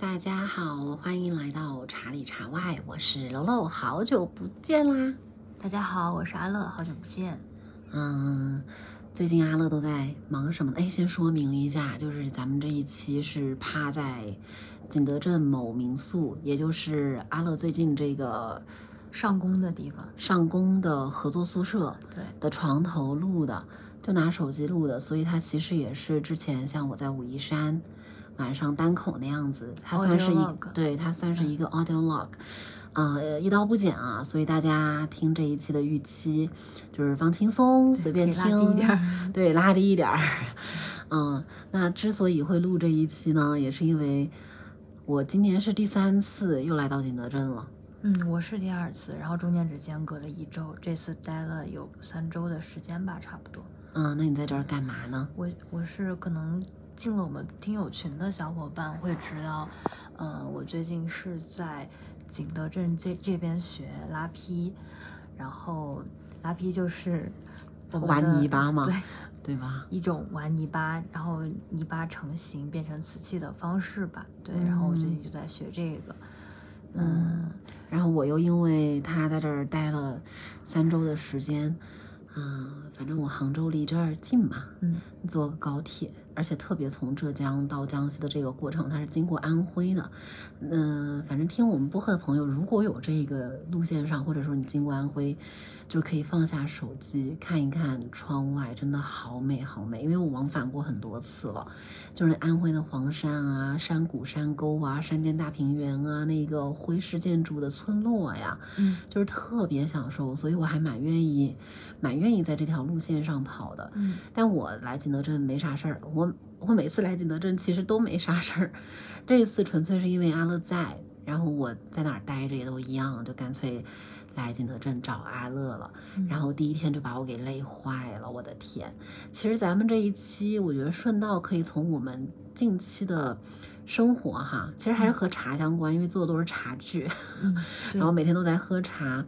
大家好，欢迎来到茶里茶外，我是楼楼，好久不见啦！大家好，我是阿乐，好久不见。嗯，最近阿乐都在忙什么呢？哎，先说明一下，就是咱们这一期是趴在景德镇某民宿，也就是阿乐最近这个上工的地方，上工的合作宿舍对，的床头录的，就拿手机录的，所以它其实也是之前像我在武夷山晚上单口那样子，它算是一 log 对，它算是一个 audio log，呃，一刀不剪啊，所以大家听这一期的预期就是放轻松，随便可以拉低一听，对，拉低一点儿。嗯，那之所以会录这一期呢，也是因为我今年是第三次又来到景德镇了。嗯，我是第二次，然后中间只间隔了一周，这次待了有三周的时间吧，差不多。嗯，那你在这儿干嘛呢？我我是可能进了我们听友群的小伙伴会知道，嗯、我最近是在景德镇这这边学拉坯，然后拉坯就是玩泥巴嘛对，对吧？一种玩泥巴，然后泥巴成型变成瓷器的方式吧。对，然后我最近就在学这个。嗯，然后我又因为他在这儿待了三周的时间，嗯、反正我杭州离这儿近嘛，嗯，坐个高铁，而且特别从浙江到江西的这个过程，它是经过安徽的。嗯、反正听我们播客的朋友，如果有这个路线上，或者说你经过安徽，就可以放下手机看一看窗外，真的好美好美。因为我往返过很多次了，就是安徽的黄山啊、山谷、山沟啊、山间大平原啊，那个徽式建筑的村落呀，嗯，就是特别享受，所以我还蛮愿意，蛮愿意在这条路线上跑的。嗯，但我来景德镇没啥事儿，我我每次来景德镇其实都没啥事儿，这一次纯粹是因为阿乐在，然后我在哪儿待着也都一样，就干脆来景德镇找阿乐了。然后第一天就把我给累坏了，我的天！其实咱们这一期，我觉得顺道可以从我们近期的生活哈，其实还是和茶相关，因为做的都是茶具，嗯 然后每天都在喝茶，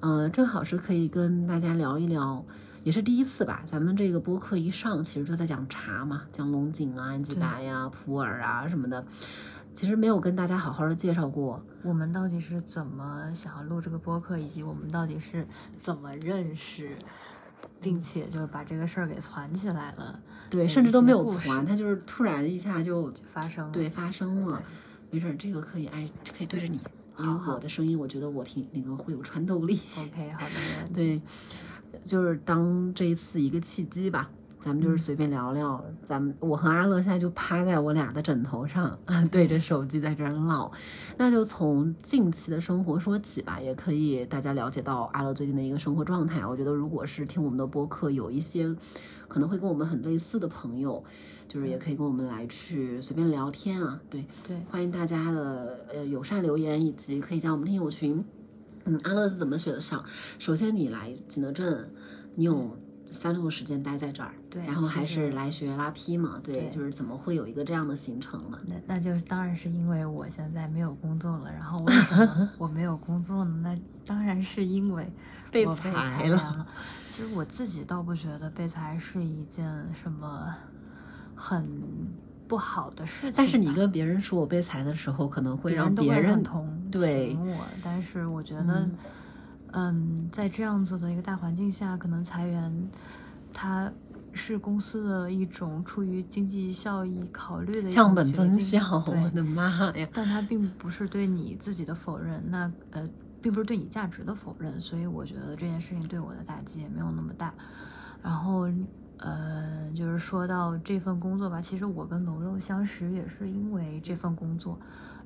呃，正好是可以跟大家聊一聊。也是第一次吧，咱们这个播客一上，其实就在讲茶嘛，讲龙井啊、安吉白呀、普洱啊什么的，其实没有跟大家好好的介绍过。我们到底是怎么想要录这个播客，以及我们到底是怎么认识，并且就是把这个事儿给攒起来了，对，甚至都没有一些故传，事它就是突然一下就就发生了。对发生了。没事儿，这个可以哎可以对着你，因为我的声音，我觉得我挺那个会有穿透力。OK，好的。对，就是当这一次一个契机吧，咱们就是随便聊聊。咱们我和阿乐现在就趴在我俩的枕头上，对着手机在这儿唠。那就从近期的生活说起吧，也可以大家了解到阿乐最近的一个生活状态。我觉得如果是听我们的播客，有一些可能会跟我们很类似的朋友。就是也可以跟我们来去随便聊天啊，对，对，欢迎大家的呃友善留言，以及可以加我们听友群。嗯，阿乐是怎么学的上？首先你来景德镇，你有三周的时间待在这儿，对然后还是来学拉坯嘛，对，对就是怎么会有一个这样的行程呢？那那就是当然是因为我现在没有工作了，然后为什么 我没有工作呢？那当然是因为被裁了。其实我自己倒不觉得被裁是一件什么很不好的事情，但是你跟别人说我被裁的时候，可能会别让别人很同对情我，但是我觉得，嗯在这样子的一个大环境下，可能裁员，它是公司的一种出于经济效益考虑的降本增效，我，的妈呀！但它并不是对你自己的否认，那呃，并不是对你价值的否认，所以我觉得这件事情对我的打击也没有那么大。然后，呃，就是说到这份工作吧，其实我跟楼楼相识也是因为这份工作。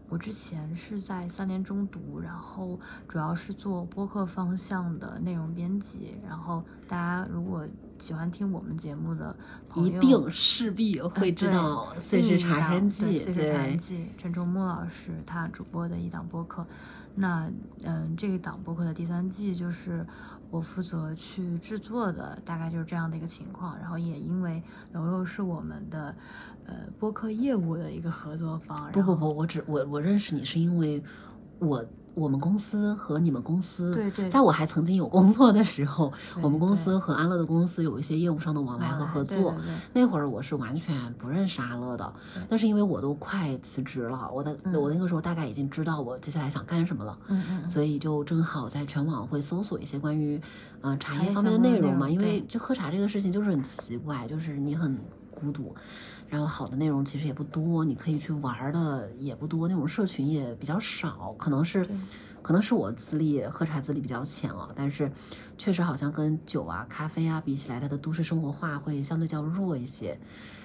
我之前是在三联中读，然后主要是做播客方向的内容编辑。然后大家如果喜欢听我们节目的朋友，一定势必会知道《岁时茶山记对》，岁时茶山，记，陈忠木老师他主播的一档播客。那嗯，这一档播客的第三季就是我负责去制作的，大概就是这样的一个情况。然后也因为柔柔是我们的呃播客业务的一个合作方，不不不，我只我我认识你是因为我我们公司和你们公司，对对。在我还曾经有工作的时候，我们公司和安乐的公司有一些业务上的往来和合作。那会儿我是完全不认识安乐的对，那是因为我都快辞职了，我的、嗯。我那个时候大概已经知道我接下来想干什么了。嗯嗯嗯，所以就正好在全网会搜索一些关于，呃，茶茶叶叶方面的内容嘛，容因为就喝茶这个事情就是很奇怪，就是你很孤独，然后好的内容其实也不多，你可以去玩儿的也不多，那种社群也比较少，可能是，可能是我资历喝茶资历比较浅啊，但是确实好像跟酒啊、咖啡啊比起来，它的都市生活化会相对较弱一些。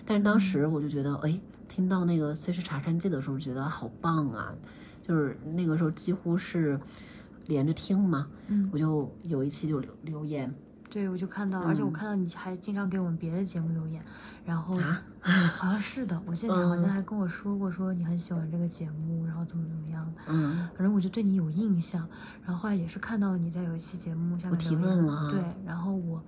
但是当时我就觉得，哎，听到那个《碎石茶山记》的时候，觉得好棒啊！就是那个时候几乎是连着听嘛，嗯，我就有一期就留留言对，我就看到，而且我嗯看到你还经常给我们别的节目留言，然后啊，好像是的，我记得你好像嗯还跟我说过，说你很喜欢这个节目，然后怎么怎么样的，嗯，反正我就对你有印象。然后后来也是看到你在有一期节目下面提问了哈对，然后我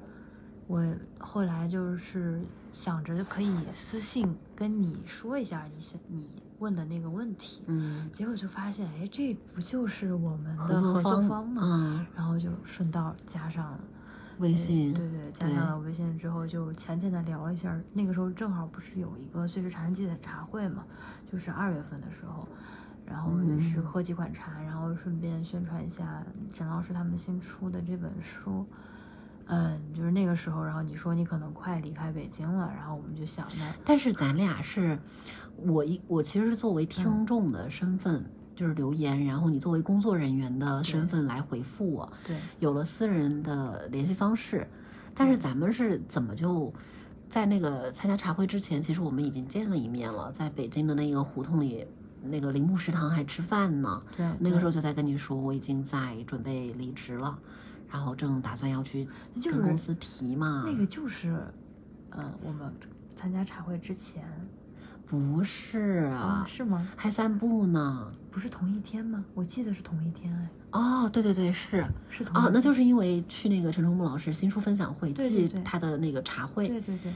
我后来就是想着可以私信跟你说一下你想你问的那个问题，嗯，结果就发现，哎，这不就是我们的合作方吗？嗯，然后就顺道加上了。微信，对对，加上了微信之后，就浅浅的聊了一下。那个时候正好不是有一个碎石茶人记的茶会嘛，就是二月份的时候，然后也是嗯喝几款茶，然后顺便宣传一下沈老师他们新出的这本书。嗯，就是那个时候，然后你说你可能快离开北京了，然后我们就想着，但是咱俩是，我一我其实是作为嗯听众的身份。就是留言，然后你作为工作人员的身份来回复我，对，有了私人的联系方式，但是咱们是怎么就在那个参加茶会之前，其实我们已经见了一面了，在北京的那个胡同里，那个铃木食堂还吃饭呢。对，那个时候就在跟你说，我已经在准备离职了，然后正打算要去就是跟公司提嘛。那个就是，呃，我们参加茶会之前不是啊、啊，是吗？还散步呢。不是同一天吗？我记得是同一天哎，哦，对对对，是是同一哦，那就是因为去那个陈冲木老师新书分享会，记他的那个茶会。对对对，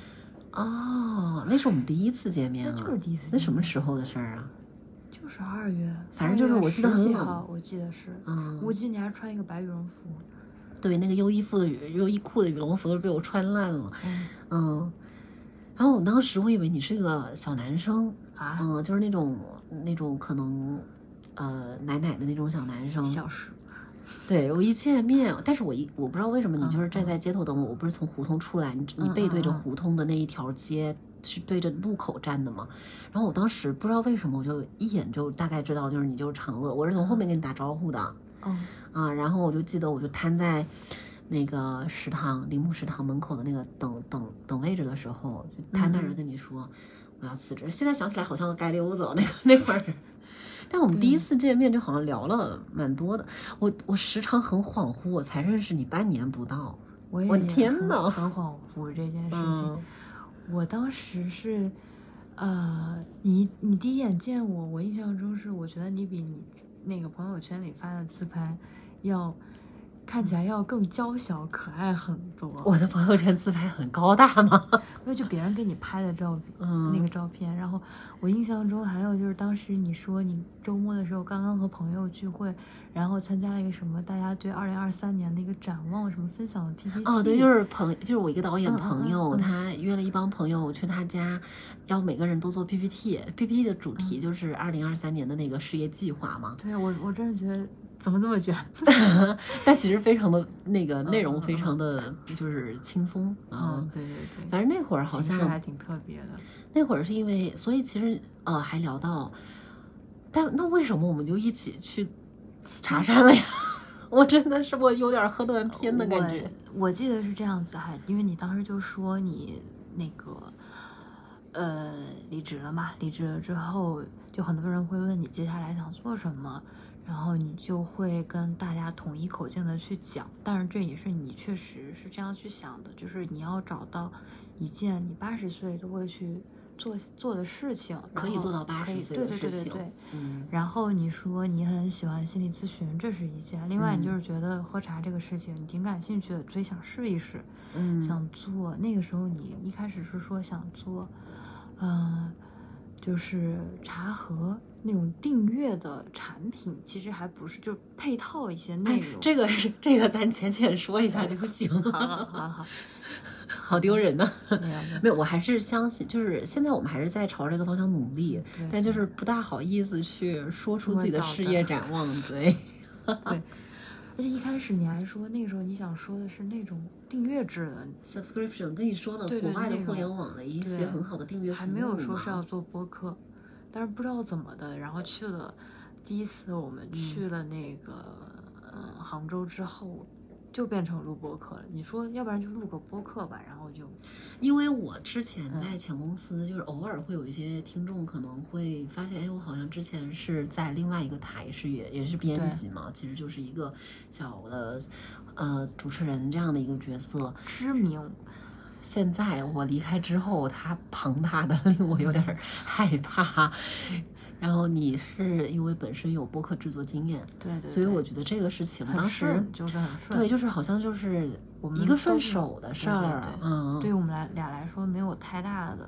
哦，那是我们第一次见面啊，那就是第一次那见面什么时候的事儿啊？就是二月，反正就是我记得很10冷我记得是，嗯，我记得你还穿一个白羽绒服，对，那个优衣库的羽优衣库的羽绒服都被我穿烂了，嗯嗯。然后我当时我以为你是个小男生，啊，嗯，就是那种那种可能，呃，奶奶的那种小男生。小时对我一见面，但是我一我不知道为什么你嗯就是站在街头等我，我不是从胡同出来，你你背对着嗯嗯胡同的那一条街是对着路口站的嘛？然后我当时不知道为什么，我就一眼就大概知道就是你就是长乐，我是从后面跟你打招呼的哦，啊，然后我就记得我就瘫在那个食堂铃木食堂门口的那个等等等位置的时候，就瘫那人跟你说我要辞职。现在想起来好像个街溜子哦那个 那会儿。但我们第一次见面就好像聊了蛮多的，我我时常很恍惚，我才认识你半年不到。我也我天很呐 很恍惚这件事情。嗯我当时是，呃，你你第一眼见我，我印象中是，我觉得你比你那个朋友圈里发的自拍要看起来要更娇小可爱很多。我的朋友圈自拍很高大吗？那就别人给你拍的照片，嗯那个照片。然后我印象中还有就是当时你说你周末的时候刚刚和朋友聚会，然后参加了一个什么大家对二零二三年的一个展望什么分享的 PPT。哦，对，就是朋，就是我一个导演朋友，嗯嗯他约了一帮朋友去他家，要每个人都做 PPT，PPT 的主嗯题就是二零二三年的那个事业计划嘛。对我我真的觉得怎么这么卷？但其实非常的那个内容非常的就是轻松啊。嗯，对对对，反正那会儿好像还挺特别的。那会儿是因为，所以其实呃还聊到，但那为什么我们就一起去茶山了呀？我真的是我有点喝断片的感觉。我记得是这样子，哈因为你当时就说你那个呃离职了嘛，离职了之后，就很多人会问你接下来想做什么，然后你就会跟大家统一口径的去讲。但是这也是你确实是这样去想的，就是你要找到一件你八十岁都会去做做的事情，可以做到八十岁对对的事情对对对。嗯然后你说你很喜欢心理咨询，这是一件；另外，你就嗯是觉得喝茶这个事情你挺感兴趣的，所以想试一试，嗯，想做。那个时候你一开始是说想做，嗯、就是茶盒那种订阅的产品，其实还不是就配套一些内容。这个是这个，咱浅浅说一下就行。好好好好，好丢人呢。没有没有没有，我还是相信，就是现在我们还是在朝这个方向努力，但就是不大好意思去说出自己的事业展望。对，对，而且一开始你还说那个时候你想说的是那种订阅制的，subscription 跟你说了，对对国外的互联网的一些很好的订阅还没有说是要做播客，但是不知道怎么的，然后去了第一次我们去了那个嗯、呃杭州之后，就变成录播课了。你说要不然就录个播客吧，然后就因为我之前嗯在前公司，就是偶尔会有一些听众可能会发现，哎，我好像之前是在另外一个台是也也是编辑嘛，其实就是一个小的呃主持人这样的一个角色。知名。现在我离开之后，它庞大的 令我有点儿害怕。然后你是因为本身有播客制作经验，对对对，所以我觉得这个事情很当时顺，就是很顺。对，就是好像就是我们一个顺手的事对对儿，对嗯，对于我们来俩来说没有太大的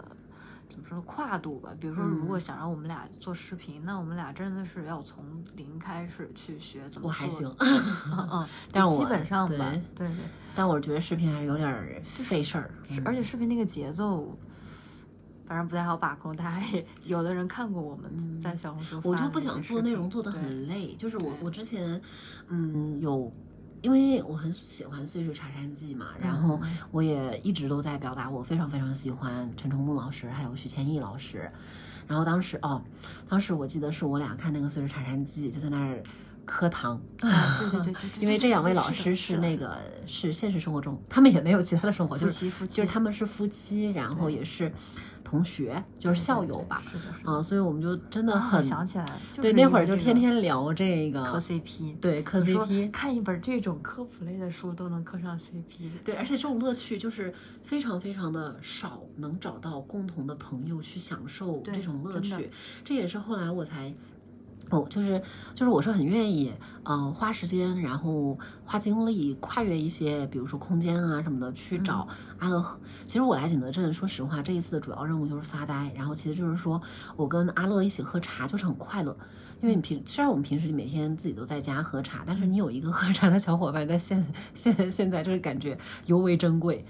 怎么说跨度吧。比如说，如果嗯想让我们俩做视频，那我们俩真的是要从零开始去学怎么做。我还行，嗯嗯，但是基本上吧，对对对。但我觉得视频还是有点儿费事儿，是，嗯而且视频那个节奏，反正不太好把控。大家也有的人看过我们在小红书我就不想做内容做的很累，就是我我之前嗯有。因为我很喜欢《岁月茶山记》嘛，然后嗯我也一直都在表达我非常非常喜欢陈崇木老师，还有徐千艺老师。然后当时哦，当时我记得是我俩看那个《岁月茶山记》，就在那儿磕糖。啊对对对 因为这两位老师是那个是现实生活中，他们也没有其他的生活，夫就是就是他们是夫妻，然后也是同学，就是校友吧。是的，是的。啊，所以我们就真的很想起来对，那会儿就天天聊这个磕，CP，对磕 CP，看一本这种科普类的书都能磕上 CP，对，而且这种乐趣就是非常非常的少，能找到共同的朋友去享受这种乐趣。这也是后来我才。哦，就是就是，我是很愿意，呃，花时间，然后花精力，跨越一些，比如说空间啊什么的，去找阿乐。其实我来景德镇，说实话，这一次的主要任务就是发呆，然后其实就是说我跟阿乐一起喝茶，就是很快乐。因为你平虽然我们平时每天自己都在家喝茶，但是你有一个喝茶的小伙伴在现 现现在就是感觉尤为珍贵。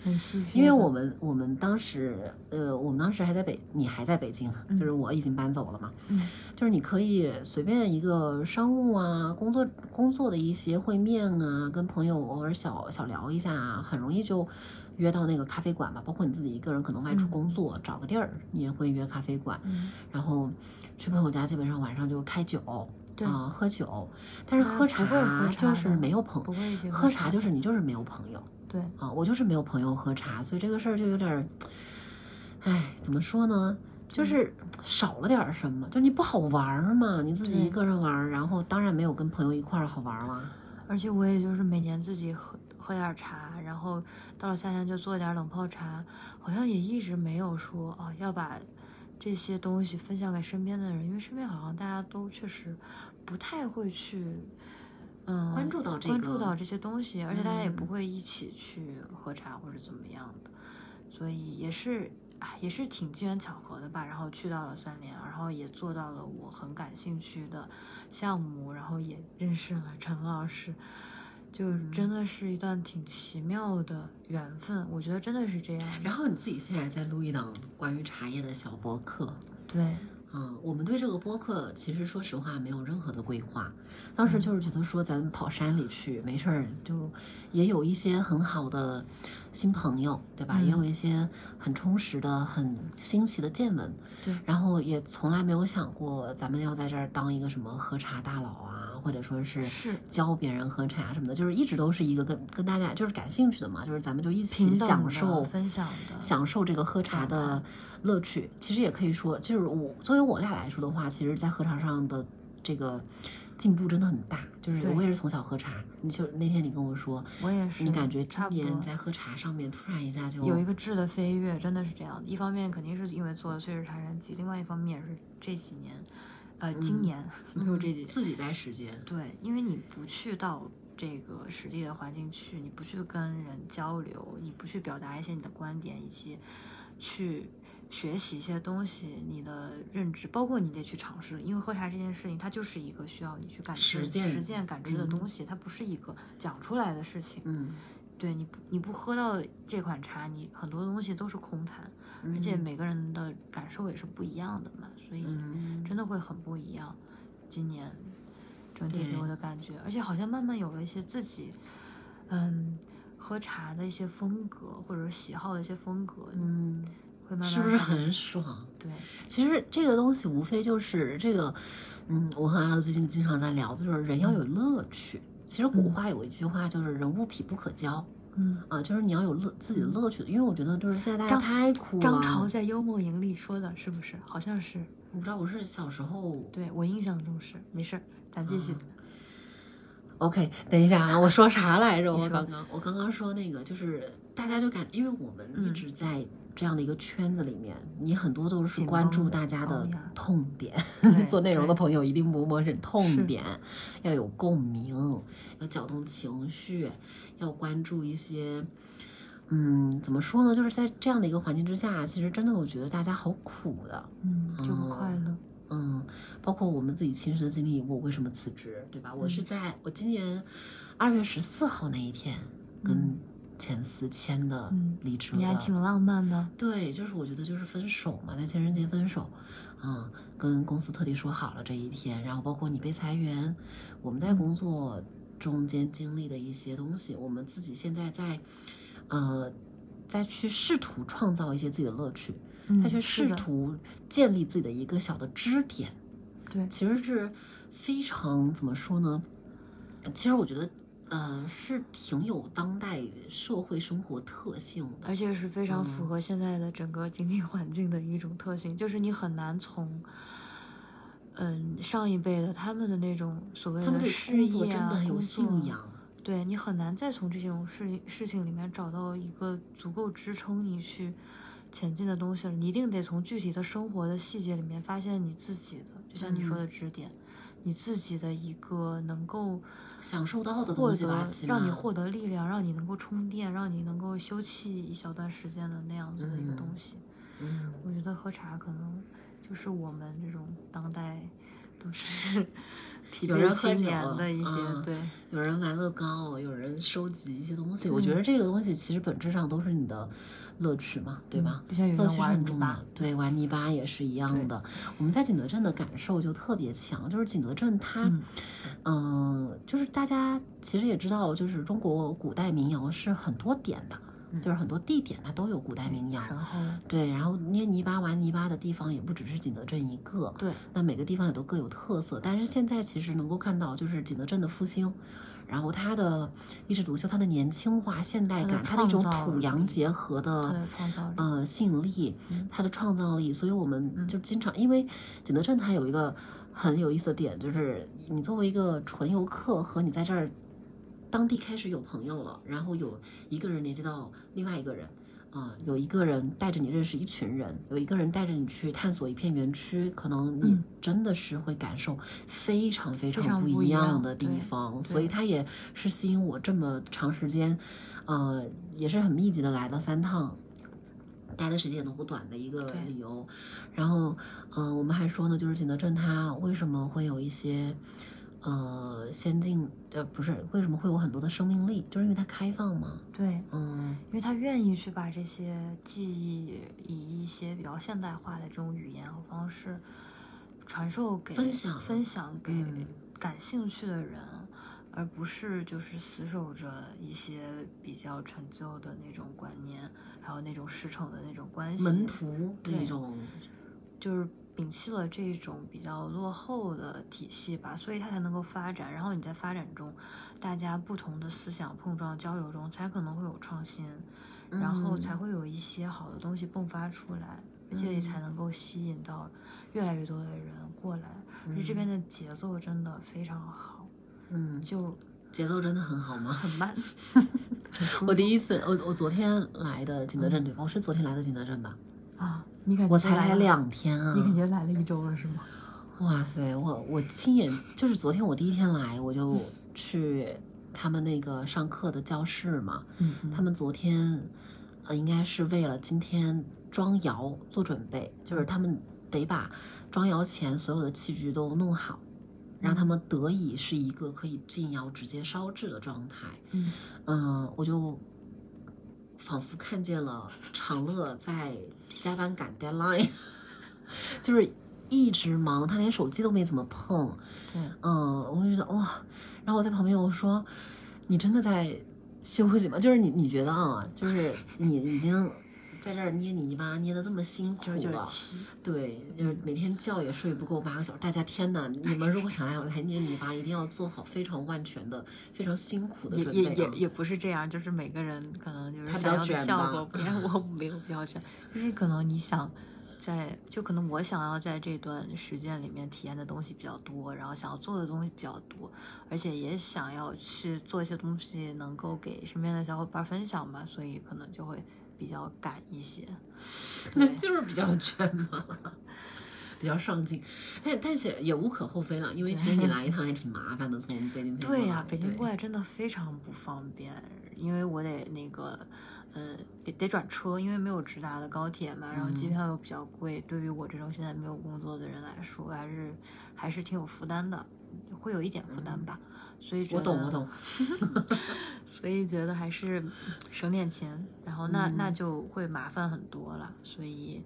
因为我们我们当时呃，我们当时还在北，你还在北京，就是我已经搬走了嘛。嗯就是你可以随便一个商务啊，工作工作的一些会面啊，跟朋友偶尔小小聊一下啊，很容易就约到那个咖啡馆吧。包括你自己一个人可能外出工作，找个地儿，你也会约咖啡馆，嗯然后去朋友家，基本上晚上就开酒。对啊、喝酒，但是啊喝茶就是没有朋喝茶茶就是你就是没有朋友，对，啊，我就是没有朋友喝茶，所以这个事儿就有点儿，哎，怎么说呢？就是少了点儿什么，就你不好玩儿嘛，你自己一个人玩儿，然后当然没有跟朋友一块儿好玩儿了。而且我也就是每年自己喝喝点儿茶，然后到了夏天就做点儿冷泡茶，好像也一直没有说啊要把这些东西分享给身边的人，因为身边好像大家都确实不太会去。嗯，关注到这个关注到这些东西，而且大家也不嗯会一起去喝茶或者怎么样的，所以也是啊，也是挺机缘巧合的吧。然后去到了三联，然后也做到了我很感兴趣的项目，然后也认识了陈老师，就真的是一段挺奇妙的缘分。我觉得真的是这样。然后你自己现在在录一档关于茶叶的小播客，对，嗯，我们对这个播客其实说实话没有任何的规划，当时就是觉得说咱们跑山里去没事儿，就也有一些很好的新朋友，对吧？也有一些很充实的、很新奇的见闻，对然后也从来没有想过咱们要在这儿当一个什么喝茶大佬啊，或者说是是教别人喝茶什么的，就是一直都是一个跟跟大家就是感兴趣的嘛，就是咱们就一起享受分享的，享受这个喝茶的乐趣。其实也可以说，就是我作为我俩来说的话，其实，在喝茶上的这个进步真的很大。就是我也是从小喝茶，你就那天你跟我说，我也是，你感觉今年在喝茶上面突然一下就有一个质的飞跃，真的是这样的。一方面肯定是因为做了《岁月茶山记》，另外一方面也是这几年，呃，今年 没有这几年，自己在实践。对，因为你不去到这个实地的环境去，你不去跟人交流，你不去表达一些你的观点，以及去学习一些东西，你的认知，包括你得去尝试，因为喝茶这件事情，它就是一个需要你去感知、实践实践、感知的东西，它不是一个讲出来的事情。嗯对，你不你不喝到这款茶，你很多东西都是空谈，而且每个人的感受也是不一样的嘛，所以嗯真的会很不一样。今年整体给我的感觉，而且好像慢慢有了一些自己，嗯，喝茶的一些风格或者喜好的一些风格，嗯，会慢慢是不是很爽？对？其实这个东西无非就是这个，嗯，我和阿乐最近经常在聊的就是人要有乐趣。其实古话有一句话就是“人物癖不可交”，嗯，啊，就是你要有乐自己的乐趣。因为我觉得就是现在大家张太苦了。张潮在《幽默营》里说的是不是？好像是，我不知道，我是小时候对我印象中是。没事儿，咱继续。OK，等一下啊，我说啥来着？我刚刚我刚刚说那个，就是大家就感，因为我们一嗯直在这样的一个圈子里面，你很多都是关注大家的痛点。做内容的朋友一定不陌生，痛点要有共鸣，要搅动情绪，要关注一些。嗯，怎么说呢？就是在这样的一个环境之下，其实真的我觉得大家好苦的。嗯，就不快乐。嗯，包括我们自己亲身的经历，我为什么辞职，对吧？我是在我今年二月十四号那一天跟前司签的嗯离职的。你还挺浪漫的。对，就是我觉得就是分手嘛，在情人节分手，嗯、跟公司特地说好了这一天，然后包括你被裁员，我们在工作中间经历的一些东西，我们自己现在在，呃，再去试图创造一些自己的乐趣，嗯，再去试图建立自己的一个小的支点，对，其实是非常怎么说呢？其实我觉得，呃，是挺有当代社会生活特性的。而且是非常符合现在的整个经济环境的一种特性，就是你很难从，嗯，上一辈的他们的那种所谓他们对的事业啊，真的很有信仰。对你很难再从这种事事情里面找到一个足够支撑你去前进的东西了。你一定得从具体的生活的细节里面发现你自己的，就像你说嗯的支点，你自己的一个能够享受到的获东西让你获得力量，让你能够充电，让你能够休憩一小段时间的那样子的一个东西。嗯，我觉得喝茶可能就是我们这种当代都是疲惫有人喝年的一些、嗯对。有人玩乐高，有人收集一些东西。我嗯觉得这个东西其实本质上都是你的乐趣嘛，对吧？乐趣是很重要的，对，玩泥巴也是一样的。我们在景德镇的感受就特别强，就是景德镇它，嗯嗯、就是大家其实也知道，就是中国古代民谣是很多点的，嗯就是很多地点它都有古代名窑。然后对，然后捏泥巴、玩泥巴的地方也不只是景德镇一个，对，那每个地方也都各有特色。但是现在其实能够看到，就是景德镇的复兴，然后它的一枝独秀，它的年轻化、现代感，它的一种土洋结合的。呃吸引力，嗯它的创造力，所以我们就经常，因为景德镇它有一个很有意思的点，就是你作为一个纯游客和你在这儿当地开始有朋友了，然后有一个人连接到另外一个人。啊、有一个人带着你认识一群人，有一个人带着你去探索一片园区，可能你嗯真的是会感受非常非常常不一样样的地方，所以它也是吸引我这么长时间，呃，也是很密集的来了三趟，待的时间也都不短的一个理由。然后，嗯、我们还说呢，就是景德镇它为什么会有一些，呃，先进，呃，不是，为什么会有很多的生命力，就是因为它开放嘛。对，嗯，因为他愿意去把这些记忆以一些比较现代化的这种语言和方式传授给分享分享给嗯感兴趣的人，而不是就是死守着一些比较陈旧的那种观念，还有那种师承的那种关系。门徒的一对种，就是摒弃了这种比较落后的体系吧，所以它才能够发展。然后你在发展中，大家不同的思想碰撞交流中，才可能会有创新，然后嗯才会有一些好的东西迸发出来，而且也才能够吸引到越来越多的人过来。而且这边的节奏真的非常好，嗯，就节奏真的很好吗？很慢。我第一次，我我昨天来的景德镇对吧？我是昨天来的景德镇吧？啊，你感觉我才来，两天啊！你感觉来了一周了是吗？哇塞，我我亲眼就是昨天我第一天来，我就去他们那个上课的教室嘛。嗯嗯他们昨天呃应该是为了今天装窑做准备，就是他们得把装窑前所有的器具都弄好，让他们得以是一个可以进窑直接烧制的状态。嗯嗯，我就仿佛看见了长乐在加班赶 deadline，就是一直忙，他连手机都没怎么碰。对，嗯，我就觉得哇，然后我在旁边我说：“你真的在 休息吗？就是你你觉得啊，就是你已经在这儿捏泥巴捏的这么辛苦九九了，七，对，就是每天觉也睡不够八个小时。大家天哪，你们如果想要来捏泥巴，一定要做好非常万全的、非常辛苦的也准备、啊。也也也不是这样，就是每个人可能就是他想要的效果不然。我没有比较卷，就是可能你想在，就可能我想要在这段时间里面体验的东西比较多，然后想要做的东西比较多，而且也想要去做一些东西能够给身边的小伙伴分享吧，所以可能就会比较赶一些。那就是比较卷嘛，比较上进，但但是也无可厚非了，因为其实你来一趟也挺麻烦的，从北京对呀、来北京过来真的非常不方便，因为我得那个，呃，得得转车，因为没有直达的高铁嘛，然后机嗯票又比较贵，对于我这种现在没有工作的人来说，还是还是挺有负担的，会有一点负担吧。所以觉得我懂我懂，所以觉得还是省点钱，然后那、那嗯就会麻烦很多了。所以，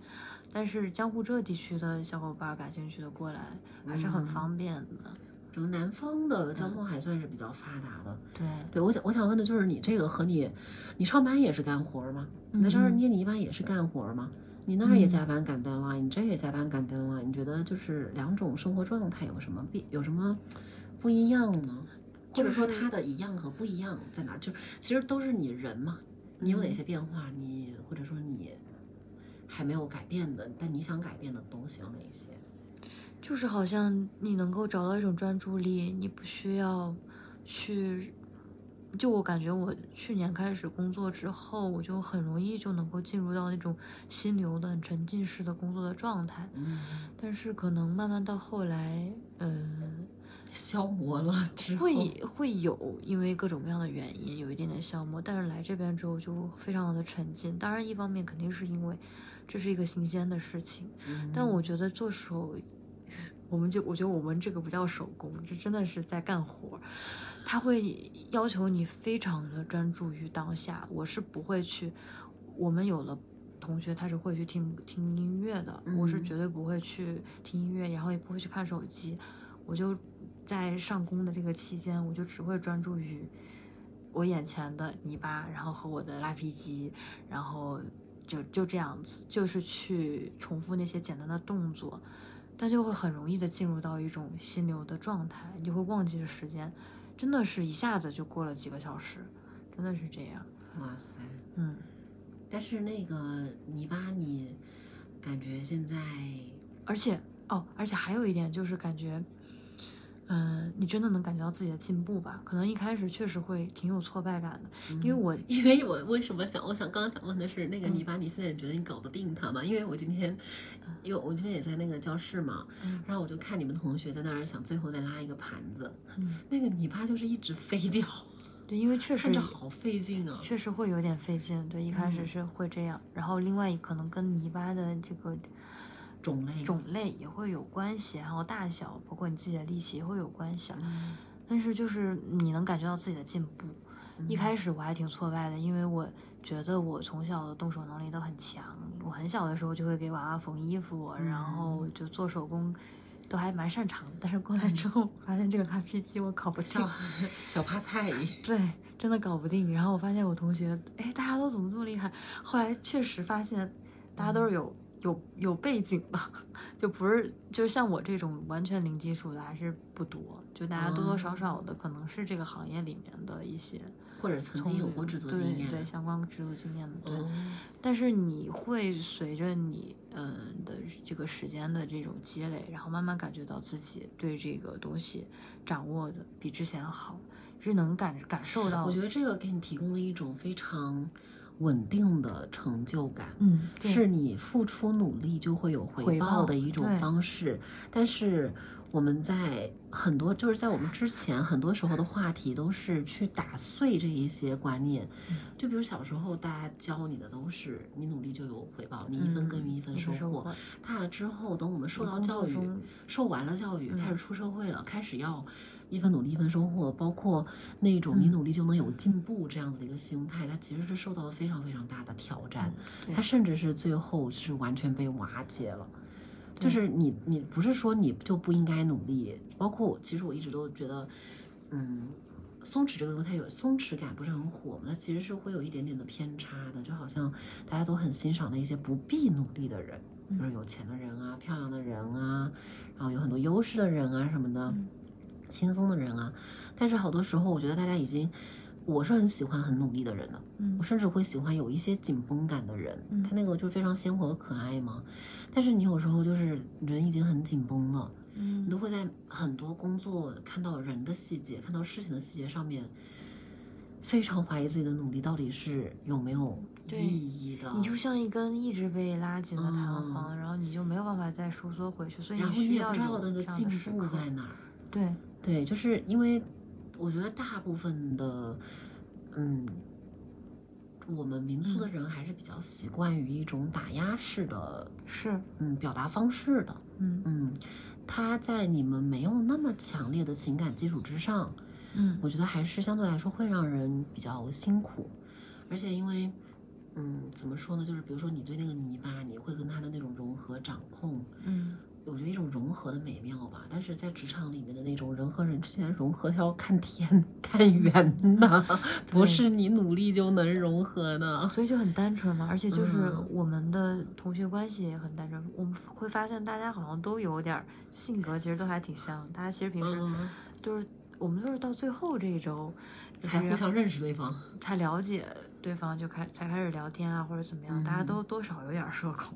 但是江湖这地区的小伙伴感兴趣的过来还是很嗯方便的。整个南方的交通还算是比较发达的。对，对，我想我想问的就是你这个和你，你上班也是干活吗？你在这儿嗯捏泥巴也是干活吗？你那儿也嗯加班赶 deadline，你这也加班赶 deadline，你觉得就是两种生活状态有什么必有什么不一样吗？或者说就是它的一样和不一样在哪儿？就是其实都是你人嘛，你有哪嗯些变化？你或者说你还没有改变的，但你想改变的东西有哪些？就是好像你能够找到一种专注力，你不需要去。就我感觉，我去年开始工作之后，我就很容易就能够进入到那种心流的、很沉浸式的工作的状态。嗯，但是可能慢慢到后来，嗯、消磨了之后，会会有因为各种各样的原因有一点点消磨，但是来这边之后就非常的沉浸。当然，一方面肯定是因为这是一个新鲜的事情，嗯但我觉得做手，我们就我觉得我们这个不叫手工，这真的是在干活儿。他会要求你非常的专注于当下。我是不会去，我们有了同学他是会去听听音乐的，我是嗯绝对不会去听音乐，然后也不会去看手机。我就在上工的这个期间，我就只会专注于我眼前的泥巴，然后和我的拉皮机，然后就就这样子，就是去重复那些简单的动作，但就会很容易的进入到一种心流的状态，你就会忘记了时间，真的是一下子就过了几个小时，真的是这样。哇塞！嗯，但是那个泥巴，你感觉现在而且哦，而且还有一点就是感觉，嗯、你真的能感觉到自己的进步吧？可能一开始确实会挺有挫败感的，因为我因为我为什么想，我想刚刚想问的是，那个泥巴，你现在觉得你搞得定它吗？因为我今天，因为我今天也在那个教室嘛，嗯然后我就看你们同学在那儿想最后再拉一个盘子，嗯那个泥巴就是一直飞掉，对，因为确 实看着好费劲啊。确实会有点费劲，对，一开始嗯是会这样，然后另外可能跟泥巴的这个种类种类也会有关系，还有大小，包括你自己的力气也会有关系但是就是你能感觉到自己的进步。一嗯开始我还挺挫败的，因为我觉得我从小的动手能力都很强，我很小的时候就会给娃娃缝衣服，然后就做手工，都还蛮擅长的。但是过来之后，发现这个拉皮机我搞不定小，小趴菜，对，真的搞不定。然后我发现我同学，哎，大家都怎么这么厉害？后来确实发现，大家都是有、有有背景吧，就不是就是像我这种完全零基础的还是不多。就大家多多少少的可能是这个行业里面的一些或者曾从经有过制作经验，对对相关制作经验的，对。哦但是你会随着你嗯、呃的这个时间的这种积累，然后慢慢感觉到自己对这个东西掌握的比之前好，是能感感受到。我觉得这个给你提供了一种非常稳定的成就感。嗯，是你付出努力就会有回回报报的一种方式，但是我们在很多就是在我们之前很多时候的话题都是去打碎这一些观念，就比如小时候大家教你的都是你努力就有回报，你一分耕耘一分嗯收获。大了之后，等我们受到教育，受完了教育，嗯。开始出社会了，开始要一分努力一分收获，包括那种嗯你努力就能有进步这样子的一个心态，它其实是受到了非常非常大的挑战。对它甚至是最后是完全被瓦解了。就是你，你不是说你就不应该努力，包括我，其实我一直都觉得，嗯，松弛这个东西它有松弛感，不是很火嘛？它其实是会有一点点的偏差的，就好像大家都很欣赏的一些不必努力的人，就是有钱的人啊、漂亮的人啊，然后有很多优势的人啊什么的，轻松的人啊。但是好多时候，我觉得大家已经，我是很喜欢很努力的人的，嗯我甚至会喜欢有一些紧绷感的人，嗯他那个就非常鲜活和可爱嘛。但是你有时候就是人已经很紧绷了，嗯你嗯都会在很多工作看到人的细节、看到事情的细节上面，非常怀疑自己的努力到底是有没有意义的。你就像一根一直被拉紧的弹嗯簧，然后你就没有办法再收缩回去，所以然后你也需要不知道那个进步在哪儿。对，对，就是因为我觉得大部分的，嗯，我们民宿的人还是比较习惯于一种打压式的，是，嗯，表达方式的。嗯嗯，他在你们没有那么强烈的情感基础之上，嗯我觉得还是相对来说会让人比较辛苦，而且因为，嗯，怎么说呢？就是比如说你对那个泥巴，你会跟它的那种融合掌控，嗯我觉得一种融合的美妙吧。但是在职场里面的那种人和人之间融合，要看天看缘的，不是你努力就能融合的。所以就很单纯嘛，而且就是嗯我们的同学关系也很单纯，我们会发现大家好像都有点儿性格，其实都还挺像，大家其实平时嗯，都是。我们都是到最后这一周才互相认识对方。才了解对方，就开才开始聊天啊，或者怎么样，大家嗯都多少有点儿社恐。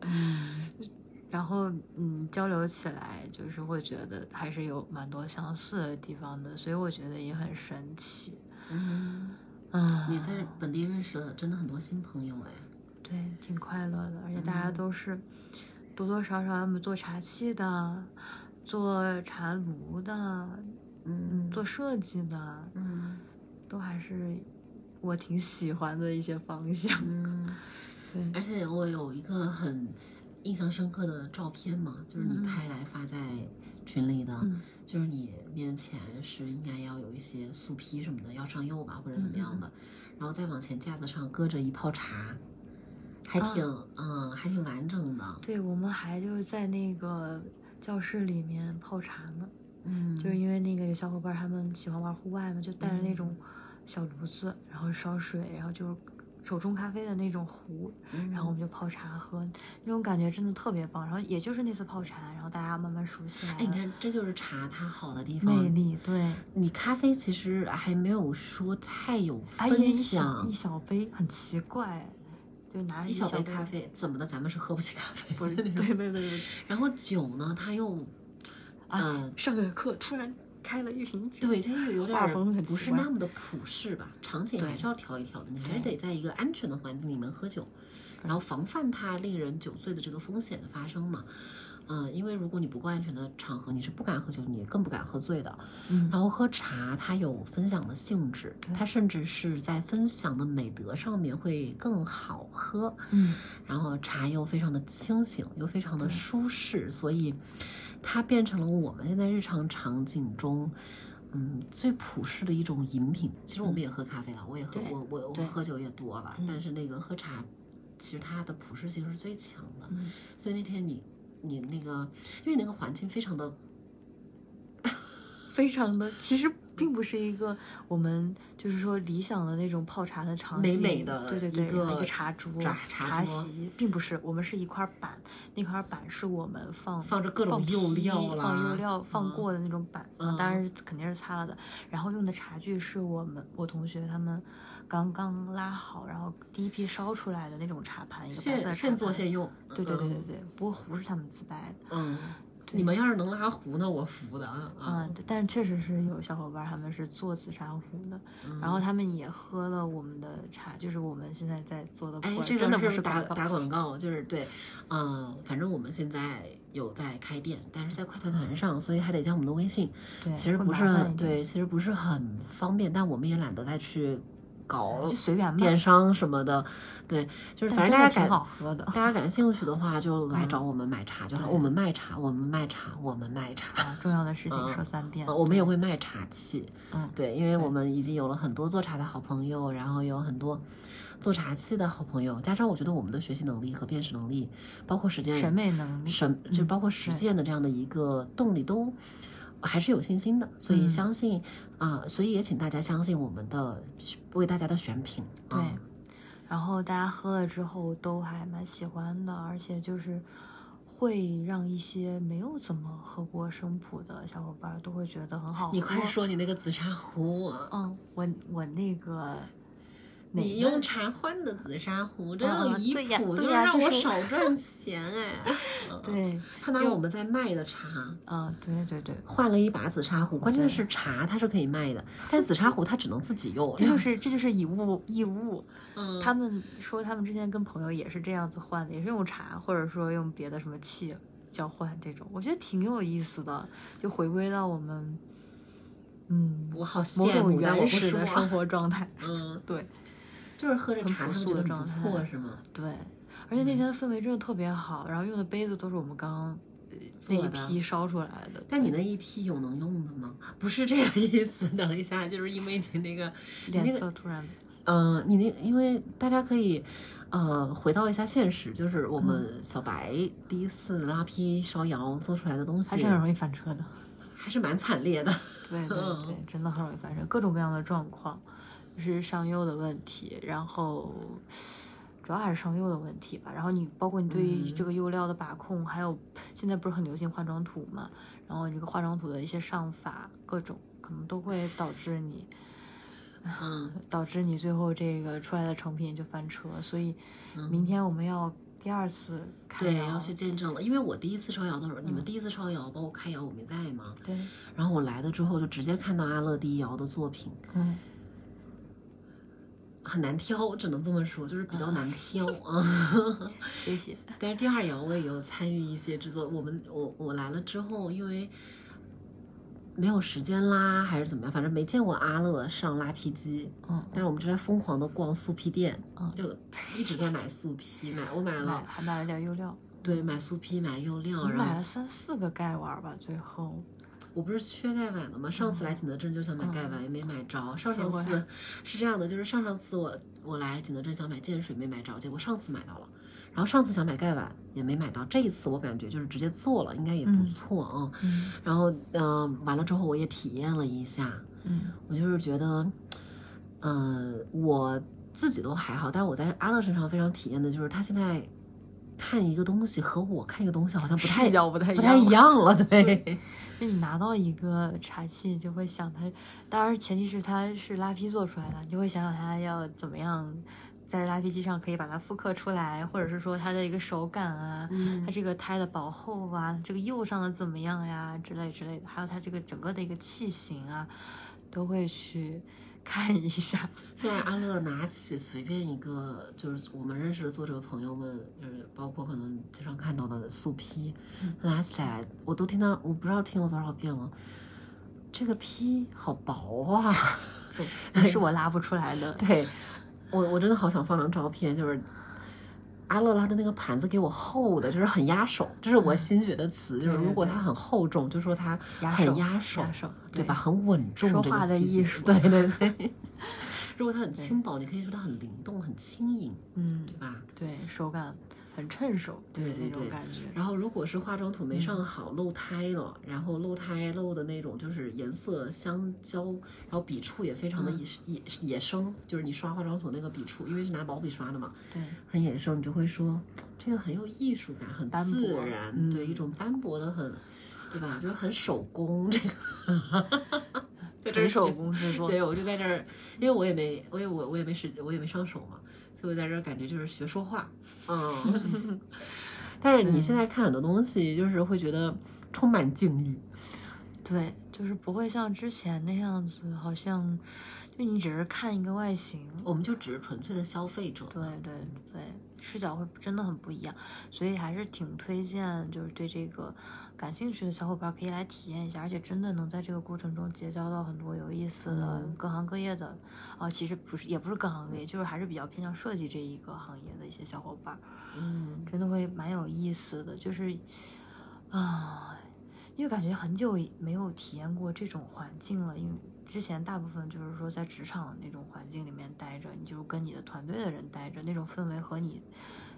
嗯，然后嗯，交流起来就是会觉得还是有蛮多相似的地方的，所以我觉得也很神奇。嗯，啊，你在本地认识了真的很多新朋友哎。对，挺快乐的，而且大家嗯都是多多少少要么做茶器的，做茶炉的，嗯做设计的，嗯都还是我挺喜欢的一些方向。嗯。对，而且我有一个很印象深刻的照片嘛，就是你嗯。拍来发在群里的，嗯就是你面前是应该要有一些素坯什么的，要上釉吧或者怎么样的，然后再往前架子上搁着一泡茶，还挺嗯还挺完整的，对，我们还就是在那个教室里面泡茶呢。嗯，就是因为那个有小伙伴他们喜欢玩户外嘛，就带着那种小炉子，然后烧水，然后就是手冲咖啡的那种壶，嗯，然后我们就泡茶喝，那种感觉真的特别棒。然后也就是那次泡茶，然后大家慢慢熟悉了哎，你，看这就是茶它好的地方，魅力对，你咖啡其实还没有说太有哎，一分小享一，小杯很奇怪，就拿一小杯杯咖，啡怎么的，咱们是喝不起咖啡不是对那种。对对对，然后酒呢，它又，啊嗯，上个课突然开了一瓶酒，对，它又有点不是那么的普适吧，场景还是要调一调的，你还是得在一个安全的环境里面喝酒，然后防范它令人酒醉的这个风险的发生嘛。嗯，因为如果你不够安全的场合，你是不敢喝酒，你更不敢喝醉的。嗯然后喝茶，它有分享的性质，它甚至是在分享的美德上面会更好喝。嗯然后茶又非常的清醒，又非常的舒适，所以它变成了我们现在日常场景中，嗯，最普世的一种饮品。其实我们也喝咖啡了，我也喝，我我我喝酒也多了，嗯但是那个喝茶，其实它的普适性是最强的。嗯所以那天你你那个，因为那个环境非常的非常的，其实并不是一个我们就是说理想的那种泡茶的场景，美美的对对对，一个茶桌、茶茶茶席，并不是，我们是一块板，那块板是我们放放着各种放釉皮料啦放釉料放嗯过的那种板，嗯当然是肯定是擦了的。然后用的茶具是我们我同学他们刚刚拉好，然后第一批烧出来的那种茶盘，一个白色的现现茶盘做现用。对对对对对，不过壶是他们自带的。嗯，对你们要是能拉壶呢，我服的啊。嗯，但是确实是有小伙伴儿他们是做紫砂壶的，然后他们也喝了我们的茶，就是我们现在在做的普哎，洱，这真的不是打。打广告，就是对，嗯、反正我们现在有在开店，但是在快团团上，所以还得加我们的微信。对，其实不是对，其实不是很方便，但我们也懒得再去搞就随缘吧。电商什么的。对，就是反正大家感好喝的大家感兴趣的话，就来找我们买茶就好。对我们卖茶，我们卖茶，我们卖茶。啊，重要的事情嗯说三遍。呃我们也会卖茶器，嗯对，因为我们已经有了很多做茶的好朋友，然后有很多做茶器的好朋友，加上我觉得我们的学习能力和辨识能力，包括实践审美能力，审，就包括实践的这样的一个动力都。还是有信心的，所以嗯相信啊、所以也请大家相信我们的为大家的选品。对啊然后大家喝了之后都还蛮喜欢的，而且就是会让一些没有怎么喝过生普的小伙伴都会觉得很好喝。你快说你那个紫砂壶，嗯，我我那个哪你用茶换的紫砂壶，真啊有离谱，就是让我少赚 钱哎。对，他拿我们在卖的茶啊，对对对，换了一把紫砂壶，关键是茶它是可以卖的，但是紫砂壶它只能自己用。这就是这就是以物易物。嗯，他们说他们之前跟朋友也是这样子换的，也是用茶或者说用别的什么器交换这种，我觉得挺有意思的，就回归到我们嗯我好羡慕，但我原。始的生活状态。嗯，对就是喝着很茶，朴素他们觉得不的状态错，是吗？对，而且那天的氛围真的特别好，然后用的杯子都是我们刚刚呃那一批烧出来的。但你那一批有能用的吗？不是这个意思。等一下，就是因为你那个，脸色突然嗯，你那因为大家可以，呃，回到一下现实，就是我们小白第一次拉坯烧窑做出来的东西，还是很容易翻车的。还是蛮惨烈的。对对嗯对，真的很容易翻车各种各样的状况，就是上釉的问题，然后主要还是上釉的问题吧。然后你包括你对于嗯这个釉料的把控，还有现在不是很流行化妆土嘛，然后这个化妆土的一些上法，各种可能都会导致你嗯，导致你最后这个出来的成品就翻车。所以嗯明天我们要第二次开对，窑要去见证了。因为我第一次烧窑的时候，你们第一次烧窑，包括开窑，我没在嘛。对，然后我来了之后，就直接看到阿乐第一窑的作品，嗯，很难挑，我只能这么说，就是比较难挑 啊。谢谢。但是第二窑我也有参与一些制作。我们我我来了之后，因为没有时间啦还是怎么样，反正没见过阿乐上拉皮机。嗯，但是我们就在疯狂的逛素皮店，嗯就一直在买素皮，买我买买了，还买了点釉料，对，买素皮，买釉料，然后买了三四个盖碗吧，最后。我不是缺盖碗的吗？上次来景德镇就想买盖碗，也没买着。上上次 是这样的，就是上上次我我来景德镇想买建水没买着，结果上次买到了。然后上次想买盖碗也没买到，这一次我感觉就是直接做了，应该也不错啊。嗯然后嗯、呃完了之后我也体验了一下，嗯我就是觉得，嗯、我自己都还好，但我在阿乐身上非常体验的就是他现在看一个东西和我看一个东西好像不太视角不太一不太一样样了，对。那你拿到一个茶器，就会想它，当然前提是它是拉坯做出来的，你就会想想它要怎么样在拉坯机上可以把它复刻出来，或者是说它的一个手感啊，嗯它这个胎的薄厚啊，这个釉上的怎么样呀之类之类的，还有它这个整个的一个器型啊，都会去看一下。现在阿乐拿起随便一个，就是我们认识的作者朋友们，就是包括可能经常看到的素坯，拿起来我都听到，我不知道听了多少遍了。这个批好薄啊！是我拉不出来的。对我，我真的好想放张照片，就是阿乐拉的那个盘子给我厚的，就是很压手，这是我新学的词，就是如果它很厚重，就说它很压手，压手对对吧？很稳重，说话的艺术对对 对。如果它很轻薄，你可以说它很灵动、很轻盈，嗯对，吧？对，手感很趁手，对对对那种感觉。然后如果是化妆土没上好，漏胎了，然后漏胎漏的那种就是颜色相交，然后笔触也非常的野野野生，就是你刷化妆土那个笔触，因为是拿毛笔刷的嘛，对，很野生，你就会说这个很有艺术感，很自然，嗯。对，一种斑驳的很，对吧？就是很手工这个，在这儿纯手工制作。对，我就在这儿，因为我也没，我也我我也没时，我也没上手嘛，所以我在这儿感觉就是学说话，嗯。但是你现在看很多东西，就是会觉得充满敬意，对，就是不会像之前那样子，好像就就你只是看一个外形，我们就只是纯粹的消费者。对对对，视角会真的很不一样，所以还是挺推荐，就是对这个感兴趣的小伙伴可以来体验一下，而且真的能在这个过程中结交到很多有意思的嗯各行各业的，啊，其实不是也不是各行各业，就是还是比较偏向设计这一个行业的一些小伙伴，嗯，真的会蛮有意思的，就是啊，因为感觉很久没有体验过这种环境了，因为之前大部分就是说在职场那种环境里面待着，你就是跟你的团队的人待着，那种氛围和你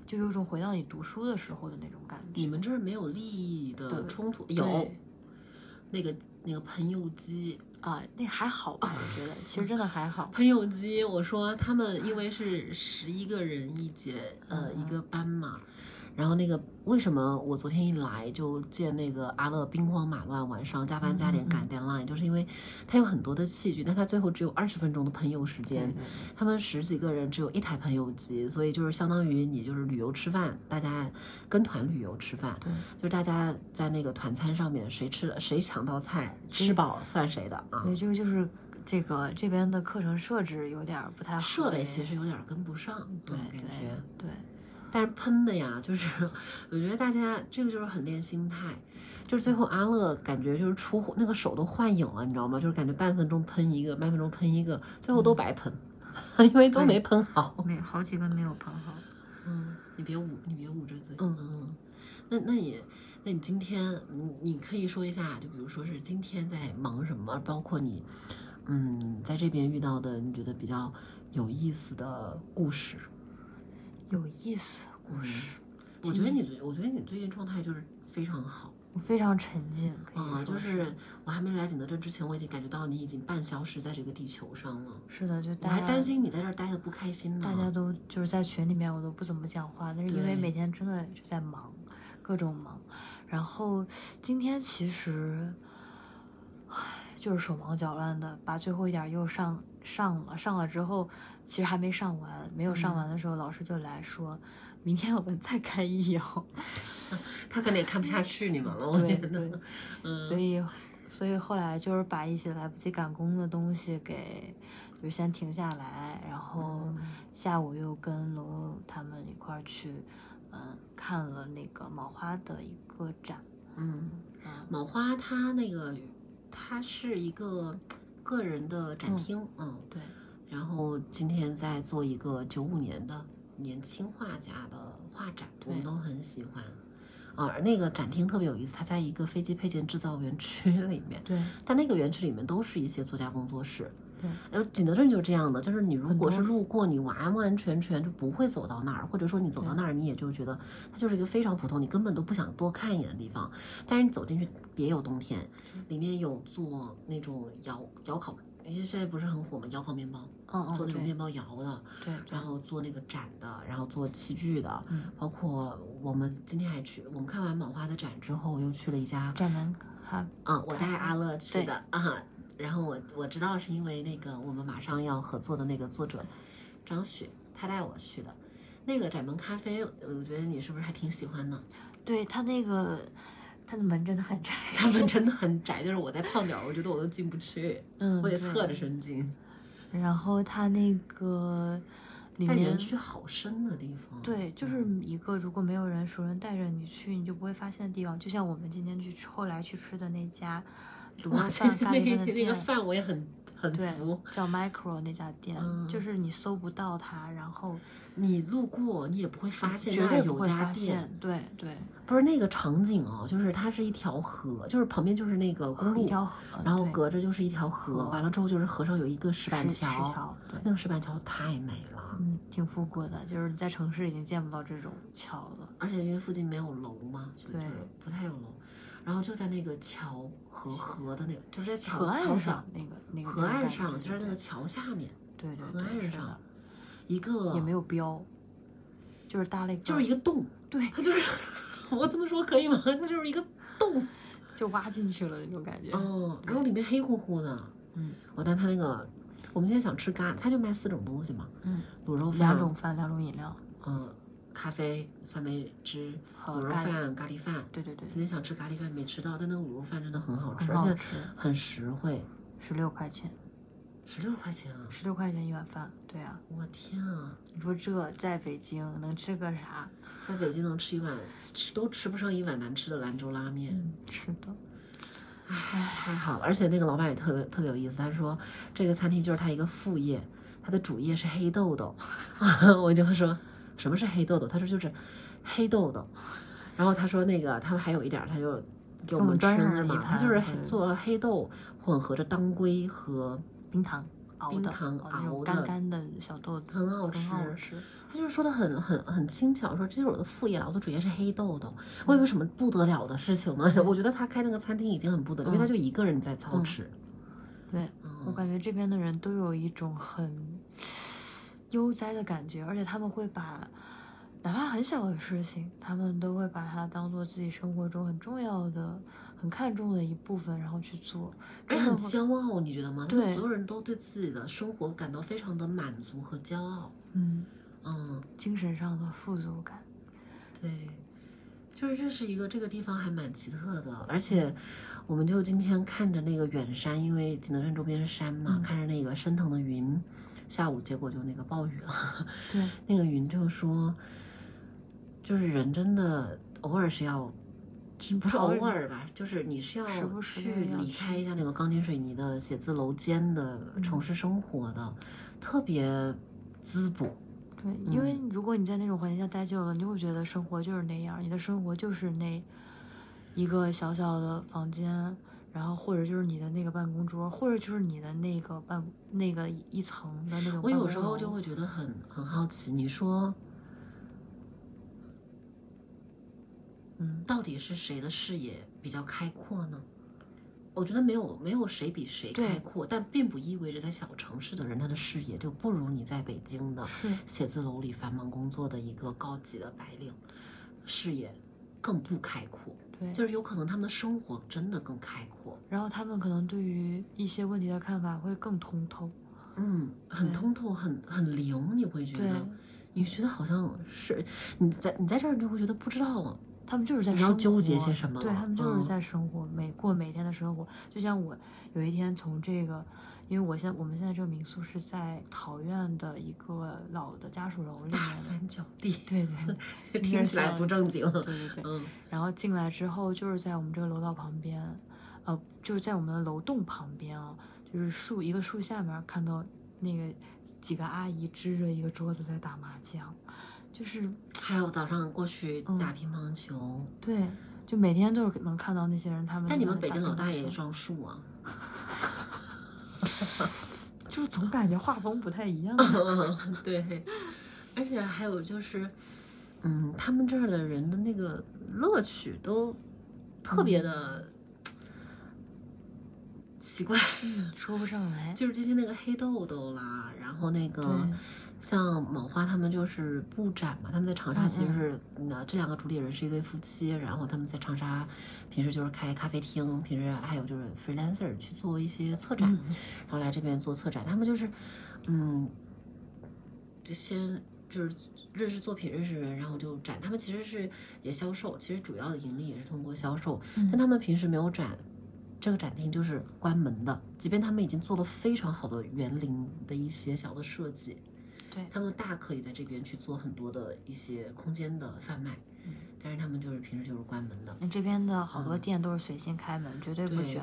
就有种回到你读书的时候的那种感觉。你们这儿没有利益的冲突？有那个那个喷油机，啊，那还好吧？我觉得其实真的还好。喷油机，我说他们因为是十一个人一节，呃，嗯一个班嘛。然后那个为什么我昨天一来就见那个阿乐兵荒马乱，晚上加班加点赶 deadline，、就是因为他有很多的器具，但他最后只有二十分钟的喷油时间。他们十几个人只有一台喷油机，所以就是相当于你就是旅游吃饭，大家跟团旅游吃饭，对就是大家在那个团餐上面谁吃了谁抢到菜吃饱算谁的啊对。这个就是这个这边的课程设置有点儿不太好。设备其实有点跟不上，对感觉。对。但是喷的呀，就是 我觉得大家这个就是很练心态，就是最后阿乐感觉就是出乎那个手都幻影了，你知道吗？就是感觉半分钟喷一个，半分钟喷一个，最后都白喷，因为都没喷好。没好几个没有喷好。嗯，你别捂，你别捂着嘴。嗯那那你那你今天你你可以说一下，就比如说是今天在忙什么，包括你嗯在这边遇到的你觉得比较有意思的故事。有意思的故事，我觉得你最，我觉得你最近状态就是非常好我非常沉浸，啊、说就是我还没来景德镇之前，我已经感觉到你已经半消失在这个地球上了。是的，就我大家还担心你在这儿待的不开心呢。大家都就是在群里面，我都不怎么讲话，但是因为每天真的就在忙，各种忙。然后今天其实，唉，就是手忙脚乱的，把最后一点儿又上上了，上了之后，其实还没上完，没有上完的时候，老师就来说，明天我们再开一哦。他可能也看不下去你们了，我觉得。对，嗯所以所以后来就是把一些来不及赶工的东西给就先停下来，然后嗯下午又跟龙龙他们一块儿去，嗯，看了那个毛花的一个展，嗯，嗯，卯花它那个它是一个个人的展厅，嗯对，然后今天在做一个九五年的年轻画家的画展，我们都很喜欢。啊，而那个展厅特别有意思，它在一个飞机配件制造园区里面，对，但那个园区里面都是一些作家工作室。对，然后景德镇就是这样的，就是你如果是。路过，你完完全全就不会走到那儿，或者说你走到那儿，你也就觉得它就是一个非常普通，你根本都不想多看一眼的地方。但是你走进去，别有洞天，里面有做那种窑窑烤，因为现在不是很火嘛，窑烤面包，嗯嗯，做那种面包窑的，对对然，后做那个展的，然后做器具的，嗯，包括我们今天还去，我们看完卯花的展之后，又去了一家展门哈嗯，我带阿乐去的啊，然后我我知道是因为那个我们马上要合作的那个作者张雪，他带我去的。那个窄门咖啡，我觉得你是不是还挺喜欢的？对他那个他的门真的很窄，他们真的很窄，就是我在胖点儿，我觉得我都进不去，嗯，我得侧着身进。然后他那个里面在园区好深的地方，对，就是一个如果没有人熟人带着你去，你就不会发现的地方。就像我们今天去吃后来去吃的那家卤肉哇，饭咖那喱饭的那个店，饭我也很很对服。，叫 Micro 那家店，嗯就是你搜不到它，然后你路过，你也不会发现那有家店。现。对对，不是那个场景哦，就是它是一条河，就是旁边就是那个公路，一条河，然后隔着就是一条河，河完了之后就是河上有一个石板桥，对，那个石板桥太美了，嗯，挺复古的，就是你在城市已经见不到这种桥了。而且因为附近没有楼嘛，对就是不太有楼。然后就在那个桥和河的那个，就是在桥河桥上那个那个河岸上，就是那个桥下面对对河岸上，一个也没有标，就是搭了一个，就是一个洞，对，它就是 我这么说可以吗？它就是一个洞，就挖进去了那种感觉。嗯，然后里面黑乎乎的，嗯我但它那个我们今天想吃咖，它就卖四种东西嘛，嗯，卤肉饭两种饭，两种饮料嗯，咖啡、酸梅汁、卤肉。饭、咖喱饭。对对对，今天想吃咖喱饭没吃到，但那个卤肉饭真的很好吃，很而且，很实惠。十六块钱。十六块钱啊！十六块钱一碗饭，对啊，我天啊！你说这在北京能吃个啥？在北京能吃一碗吃都吃不上一碗难吃的兰州拉面。嗯，是的。唉，太好了！而且那个老板也特别特别有意思，他说这个餐厅就是他一个副业，他的主业是黑豆豆。我就说什么是黑豆豆？他说就是黑豆豆。然后他说那个他们还有一点，他就给我们吃嘛，他就是做了黑豆混合着当归和。冰糖熬的，冰糖熬的干干的小豆子，很好吃。他就是说的很很很轻巧，说这就是我的副业了，我的主业是黑豆豆。我以为什么不得了的事情呢？我觉得他开那个餐厅已经很不得了，因为他就一个人在操持。对，我感觉这边的人都有一种很悠哉的感觉，而且他们会把哪怕很小的事情，他们都会把它当做自己生活中很重要的。很看重的一部分，然后去做，而且很骄傲，你觉得吗？对，所有人都对自己的生活感到非常的满足和骄傲。嗯嗯，精神上的富足感。对，就是这是一个这个地方还蛮奇特的，而且我们就今天看着那个远山，因为景德镇周边是山嘛，看着那个升腾的云，下午结果就那个暴雨了。对，那个云就说，就是人真的偶尔是要。不是偶尔吧，就是你是要去离开一下那个钢筋水泥的写字楼间的城市生活的，特别滋补。对，因为如果你在那种环境下待久了，你会觉得生活就是那样，你的生活就是那一个小小的房间，然后或者就是你的那个办公桌，或者就是你的那个办那个一层的那种。我有时候就会觉得很很好奇，你说。嗯，到底是谁的视野比较开阔呢？我觉得没有没有谁比谁开阔，但并不意味着在小城市的人他的视野就不如你在北京的写字楼里繁忙工作的一个高级的白领视野更不开阔。对，就是有可能他们的生活真的更开阔，然后他们可能对于一些问题的看法会更通透。嗯，很通透，很很灵，你会觉得，你觉得好像是你在你在这儿你就会觉得不知道。他们就是在生活，纠结些什么？对他们就是在生活，每过每天的生活。就像我有一天从这个，因为我现我们现在这个民宿是在桃院的一个老的家属楼里面，大三角地。对对，听起来不正经。对对对，嗯。然后进来之后，就是在我们这个楼道旁边，呃，就是在我们的楼栋旁边啊，就是树一个树下面看到那个几个阿姨支着一个桌子在打麻将。就是还有早上过去打乒乓球，对，就每天都是能看到那些人。他们但你们北京老大爷装树啊，就是总感觉画风不太一样。对，而且还有就是，嗯，他们这儿的人的那个乐趣都特别的奇怪，说不上来。就是今天那个黑豆豆啦，然后那个。像某花他们就是布展嘛，他们在长沙其实是，那这两个主理人是一对夫妻，然后他们在长沙平时就是开咖啡厅，平时还有就是 freelancer 去做一些策展，然后来这边做策展，他们就是，嗯，就先就是认识作品，认识人，然后就展。他们其实是也销售，其实主要的盈利也是通过销售，但他们平时没有展，这个展厅就是关门的，即便他们已经做了非常好的园林的一些小的设计。对他们大可以在这边去做很多的一些空间的贩卖，嗯，但是他们就是平时就是关门的。那这边的好多店都是随心开门，绝对不卷。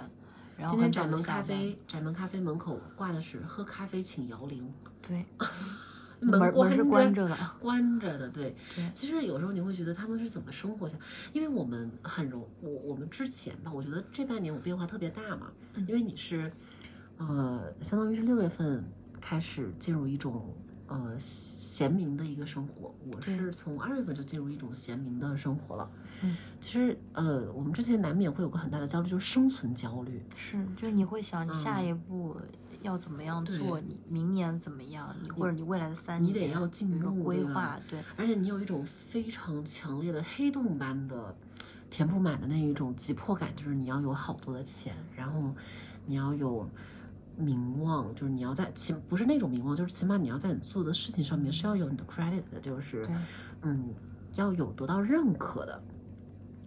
然后今天窄门咖啡，窄门咖啡门口挂的是喝咖啡请摇铃。对，门门是关着的，关着的。对对。其实有时候你会觉得他们是怎么生活下？因为我们很容我我们之前吧，我觉得这半年我变化特别大嘛，因为你是呃，相当于是六月份开始进入一种。呃，闲民的一个生活，我是从二月份就进入一种闲民的生活了。嗯，其实呃，我们之前难免会有个很大的焦虑，就是生存焦虑。是，就是你会想你下一步要怎么样做，你明年怎么样，你或者你未来的三年，你得要进入规划，对。而且你有一种非常强烈的黑洞般的填不满的那一种急迫感，就是你要有好多的钱，然后你要有。名望就是你要在起不是那种名望，就是起码你要在你做的事情上面是要有你的 credit 的，就是，嗯，要有得到认可的。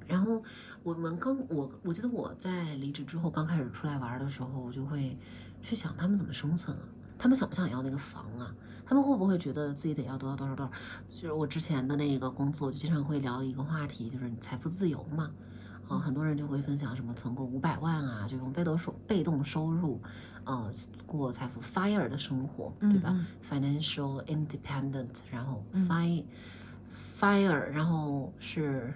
然后我们刚我我记得我在离职之后刚开始出来玩的时候，我就会去想他们怎么生存啊，他们想不想要那个房啊？他们会不会觉得自己得要多少多少多少？就是我之前的那个工作，就经常会聊一个话题，就是财富自由嘛。啊、很多人就会分享什么存够五百万啊，这种被动收被动收入，呃，过财富 fire 的生活，对吧、嗯 f i n a n c i a l independent，然后 FIRE，FIRE，然后是。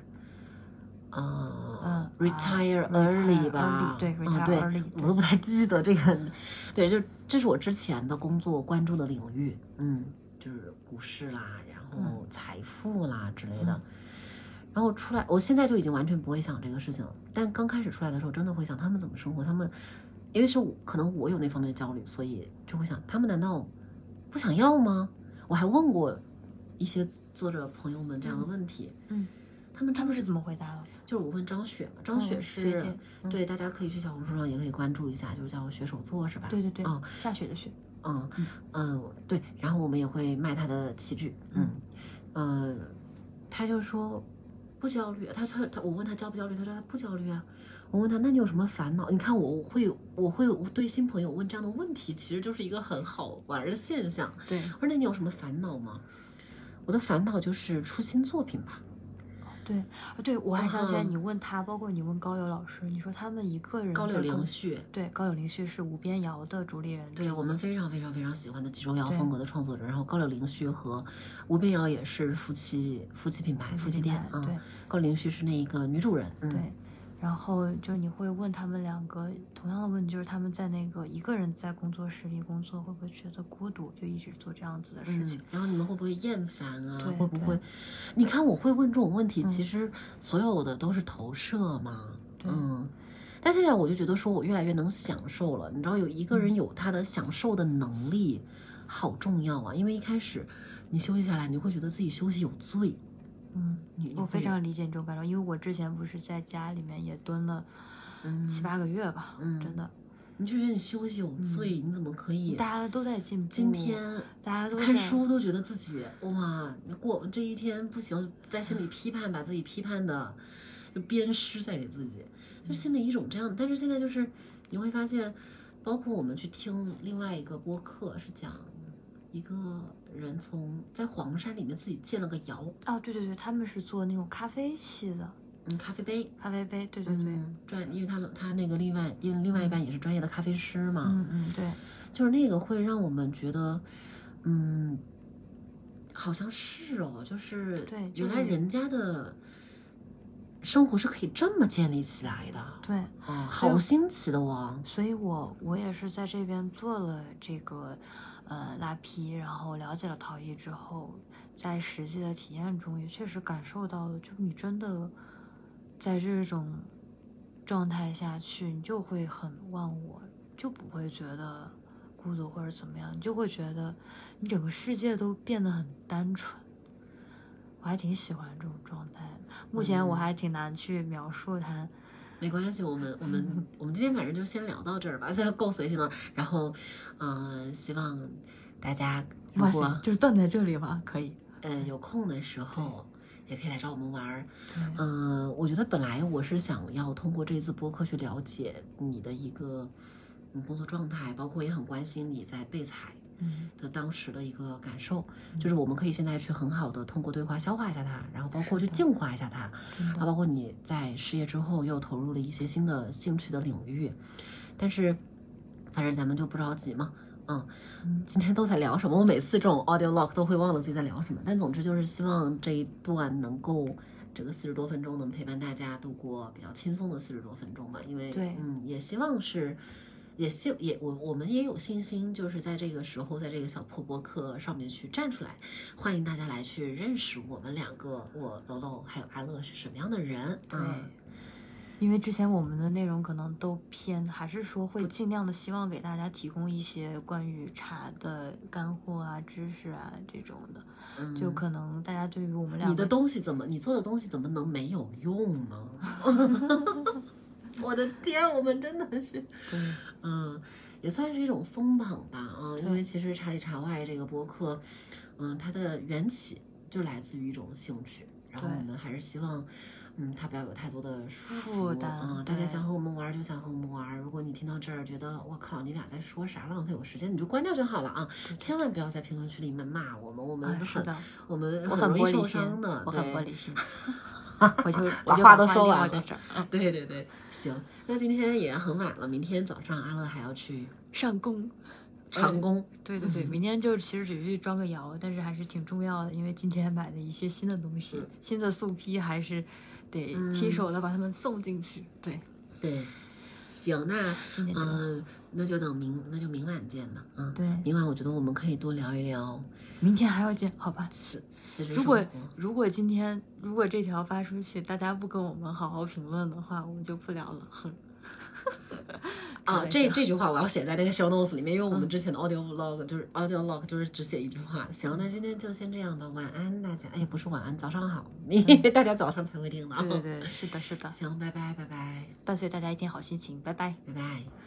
呃、嗯 r e t i r e 啊 early retire 吧 early，对啊 retire 对 early，我都不太记得这个，对，就这是我之前的工作关注的领域，嗯，就是股市啦，然后财富啦之类的。然后出来，我现在就已经完全不会想这个事情了。但刚开始出来的时候，真的会想他们怎么生活，他们，因为是我可能我有那方面的焦虑，所以就会想，他们难道不想要吗？我还问过一些作者朋友们这样的问题，嗯，他们他们是怎么回答的？就是我问张雪嘛，张雪嗯是、对，大家可以去小红书上也可以关注一下，就是叫雪手作是吧？对对对嗯，下雪的雪。嗯嗯，对，然后我们也会卖他的器具，嗯嗯，他就说不焦虑，他他他，我问他焦不焦虑，他说他不焦虑啊。我问他，那你有什么烦恼？你看我我会我会我对新朋友问这样的问题，其实就是一个很好玩的现象。对，我说那你有什么烦恼吗？我的烦恼就是出新作品吧。对，啊对，我还想起来，嗯。你问他，包括你问高友老师，你说他们一个人高柳在工凌旭，对，高柳凌旭是无边谣的主理人，对我们非常非常非常喜欢的集中谣风格的创作者，然后高柳凌旭和无边瑶也是夫妻夫妻品牌夫妻店啊、对。高柳凌旭是那一个女主人，嗯、对，然后就是你会问他们两个同样的问题，就是他们在那个一个人在工作室里工作，会不会觉得孤独，就一直做这样子的事情嗯？，然后你们会不会厌烦啊？会不会？你看我会问这种问题，嗯其实所有的都是投射嘛，嗯。但现在我就觉得说，我越来越能享受了。你知道，有一个嗯人有他的享受的能力，好重要啊！因为一开始你休息下来，你会觉得自己休息有罪，嗯，我非常理解你这种感受，因为我之前不是在家里面也蹲了嗯七八个月吧，嗯真的，你就觉得你休息有罪，你怎么可以？大家都在进步，今天大家都看书都觉得自己哇，你过这一天不行，在心里批判，把自己批判的就鞭尸在给自己，就心里一种这样。但是现在就是你会发现，包括我们去听另外一个播客，是讲一个人从在黄山里面自己建了个窑，哦，对对对，他们是做那种咖啡系的。嗯，咖啡杯。咖啡杯，对对对，嗯，专，因为他他那个另外，因为另外一半也是专业的咖啡师嘛，嗯嗯对，就是那个会让我们觉得，嗯，好像是哦，就是对原来人家的生活是可以这么建立起来的，对，哦，好新奇的哦，所以我我也是在这边做了这个呃拉坯，然后了解了陶艺之后，在实际的体验中也确实感受到了，就你真的在这种状态下去，你就会很忘我，就不会觉得孤独或者怎么样，你就会觉得你整个世界都变得很单纯。我还挺喜欢这种状态的，目前我嗯还挺难去描述它。没关系，我们我们 我们今天反正就先聊到这儿吧，现在够随性了。然后，嗯、希望大家如哇塞，就是断在这里吧？可以。呃有空的时候，也可以来找我们玩儿。对嗯，我觉得本来我是想要通过这次播客去了解你的一个嗯工作状态，包括也很关心你在备采嗯，的当时的一个感受，就是我们可以现在去很好的通过对话消化一下它，然后包括去净化一下它。啊，包括你在失业之后又投入了一些新的兴趣的领域，但是反正咱们就不着急嘛。嗯嗯，今天都在聊什么？我每次这种 audio log 都会忘了自己在聊什么。但总之就是希望这一段能够这个四十多分钟能陪伴大家度过比较轻松的四十多分钟吧。因为对嗯，也希望是，也希也我我们也有信心，就是在这个时候，在这个小破博客上面去站出来，欢迎大家来去认识我们两个，我楼楼还有阿乐是什么样的人。对嗯，因为之前我们的内容可能都偏，还是说会尽量的希望给大家提供一些关于茶的干货啊、知识啊这种的，嗯就可能大家对于我们两个你的东西怎么，你做的东西怎么能没有用呢？我的天，我们真的是，对嗯，也算是一种松绑吧啊，因为其实茶里茶外这个播客，嗯，它的缘起就来自于一种兴趣，然后对我们还是希望，嗯，他不要有太多的束负担啊、大家想和我们玩儿就想和我们玩儿。如果你听到这儿觉得我靠，你俩在说啥，浪费我时间，你就关掉就好了啊！千万不要在评论区里面骂我们，我们很、哎是的，我们我很容易受玻璃心伤的，，我很对玻璃心。我就我把就话都说撂完了在这儿。嗯 对对对，行，那今天也很晚了，明天早上阿乐还要去上工。长工。对对对，明天就其实只是去装个窑，但是还是挺重要的，因为今天买的一些新的东西，新的素坯还是得亲手的把它们送进去。对，对，行，那今天那就等明那就明晚见吧。嗯，对明晚我觉得我们可以多聊一聊明天还要见，好吧？辞辞职如果如果今天如果这条发出去，大家不跟我们好好评论的话，我们就不聊了。哼。开啊，这这句话我要写在那个 show notes 里面，因为我们之前的 audio vlog 就是 audio log 就是只写一句话。行，那今天就先这样吧，晚安大家。哎，不是晚安，早上好，因为 大家早上才会听到。对对对，是的，是的。行，拜拜拜拜伴随大家一天好心情，拜拜。拜拜。